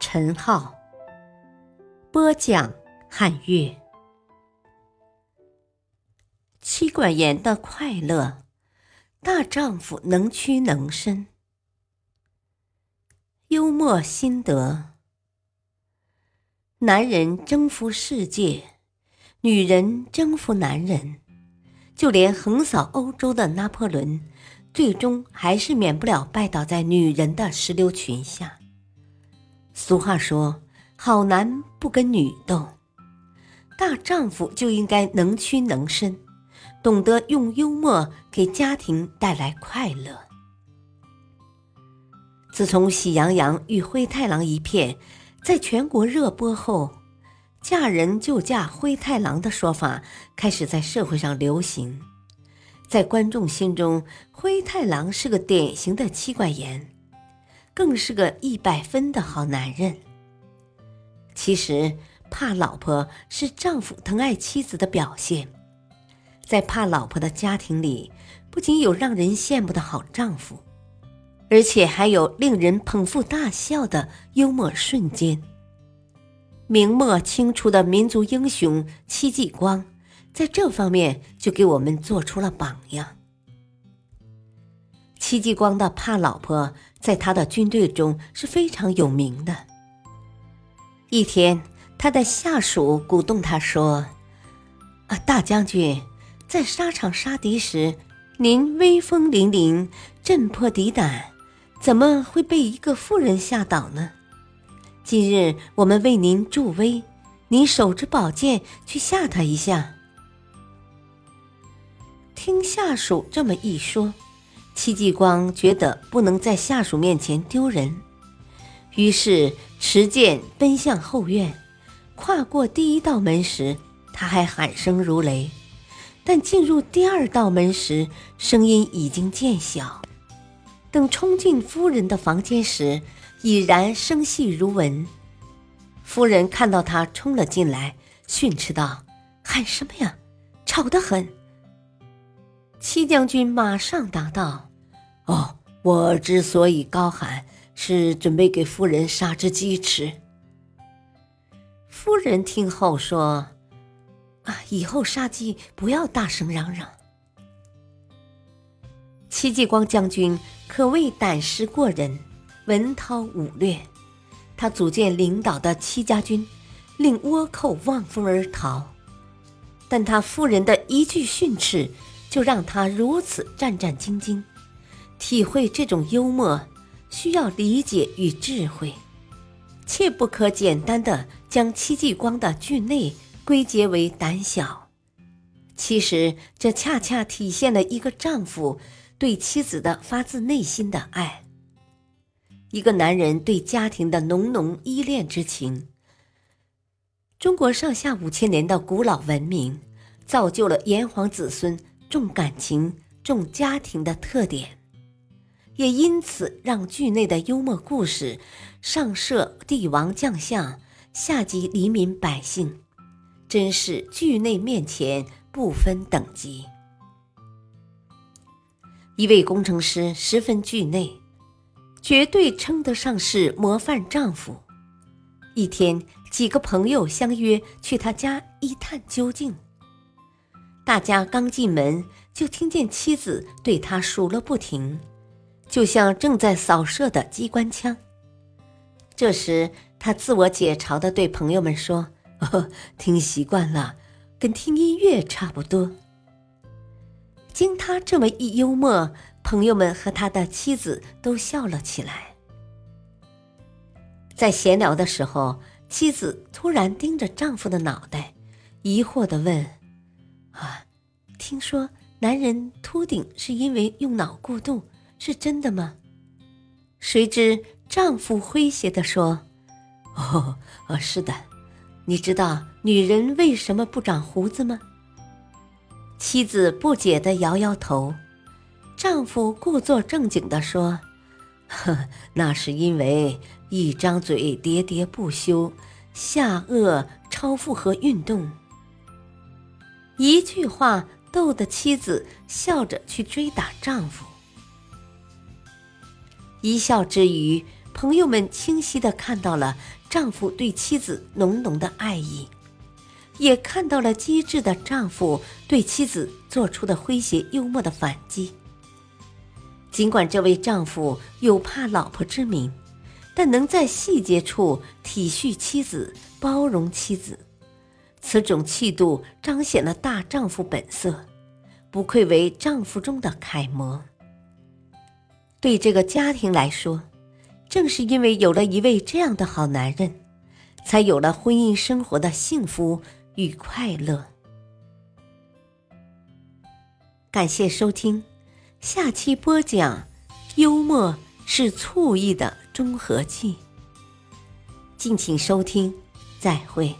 陈浩播讲，汉乐。妻管严的快乐，大丈夫能屈能伸。幽默心得：男人征服世界，女人征服男人。就连横扫欧洲的拿破仑，最终还是免不了拜倒在女人的石榴裙下。俗话说：“好男不跟女斗。”大丈夫就应该能屈能伸，懂得用幽默给家庭带来快乐。自从《喜羊羊与灰太狼》一片在全国热播后，“嫁人就嫁灰太狼”的说法开始在社会上流行。在观众心中，灰太狼是个典型的妻管严。更是个一百分的好男人。其实，怕老婆是丈夫疼爱妻子的表现。在怕老婆的家庭里，不仅有让人羡慕的好丈夫，而且还有令人捧腹大笑的幽默瞬间。明末清初的民族英雄戚继光，在这方面就给我们做出了榜样。戚继光的怕老婆，在他的军队中是非常有名的。一天，他的下属鼓动他说：“啊，大将军，在沙场杀敌时，您威风凛凛，震破敌胆，怎么会被一个妇人吓倒呢？今日我们为您助威，您手持宝剑去吓他一下。”听下属这么一说。戚继光觉得不能在下属面前丢人，于是持剑奔向后院。跨过第一道门时，他还喊声如雷；但进入第二道门时，声音已经渐小。等冲进夫人的房间时，已然声细如蚊。夫人看到他冲了进来，训斥道：“喊什么呀？吵得很！”戚将军马上答道。哦，我之所以高喊，是准备给夫人杀只鸡吃。夫人听后说：“啊，以后杀鸡不要大声嚷嚷。”戚继光将军可谓胆识过人，文韬武略。他组建领导的戚家军，令倭寇望风而逃。但他夫人的一句训斥，就让他如此战战兢兢。体会这种幽默，需要理解与智慧，切不可简单的将戚继光的惧内归结为胆小。其实，这恰恰体现了一个丈夫对妻子的发自内心的爱，一个男人对家庭的浓浓依恋之情。中国上下五千年的古老文明，造就了炎黄子孙重感情、重家庭的特点。也因此，让剧内的幽默故事上设帝王将相，下及黎民百姓，真是剧内面前不分等级。一位工程师十分剧内，绝对称得上是模范丈夫。一天，几个朋友相约去他家一探究竟。大家刚进门，就听见妻子对他数了不停。就像正在扫射的机关枪。这时，他自我解嘲的对朋友们说：“哦，听习惯了，跟听音乐差不多。”经他这么一幽默，朋友们和他的妻子都笑了起来。在闲聊的时候，妻子突然盯着丈夫的脑袋，疑惑的问：“啊，听说男人秃顶是因为用脑过度？”是真的吗？谁知丈夫诙谐地说：“哦，呃，是的。你知道女人为什么不长胡子吗？妻子不解的摇摇头，丈夫故作正经的说：“呵，那是因为一张嘴喋喋不休，下颚超负荷运动。”一句话逗得妻子笑着去追打丈夫。一笑之余，朋友们清晰的看到了丈夫对妻子浓浓的爱意。也看到了机智的丈夫对妻子做出的诙谐幽默的反击。尽管这位丈夫有怕老婆之名，但能在细节处体恤妻子、包容妻子，此种气度彰显了大丈夫本色，不愧为丈夫中的楷模。对这个家庭来说，正是因为有了一位这样的好男人，才有了婚姻生活的幸福。与快乐。感谢收听，下期播讲：幽默是醋意的中和剂。敬请收听，再会。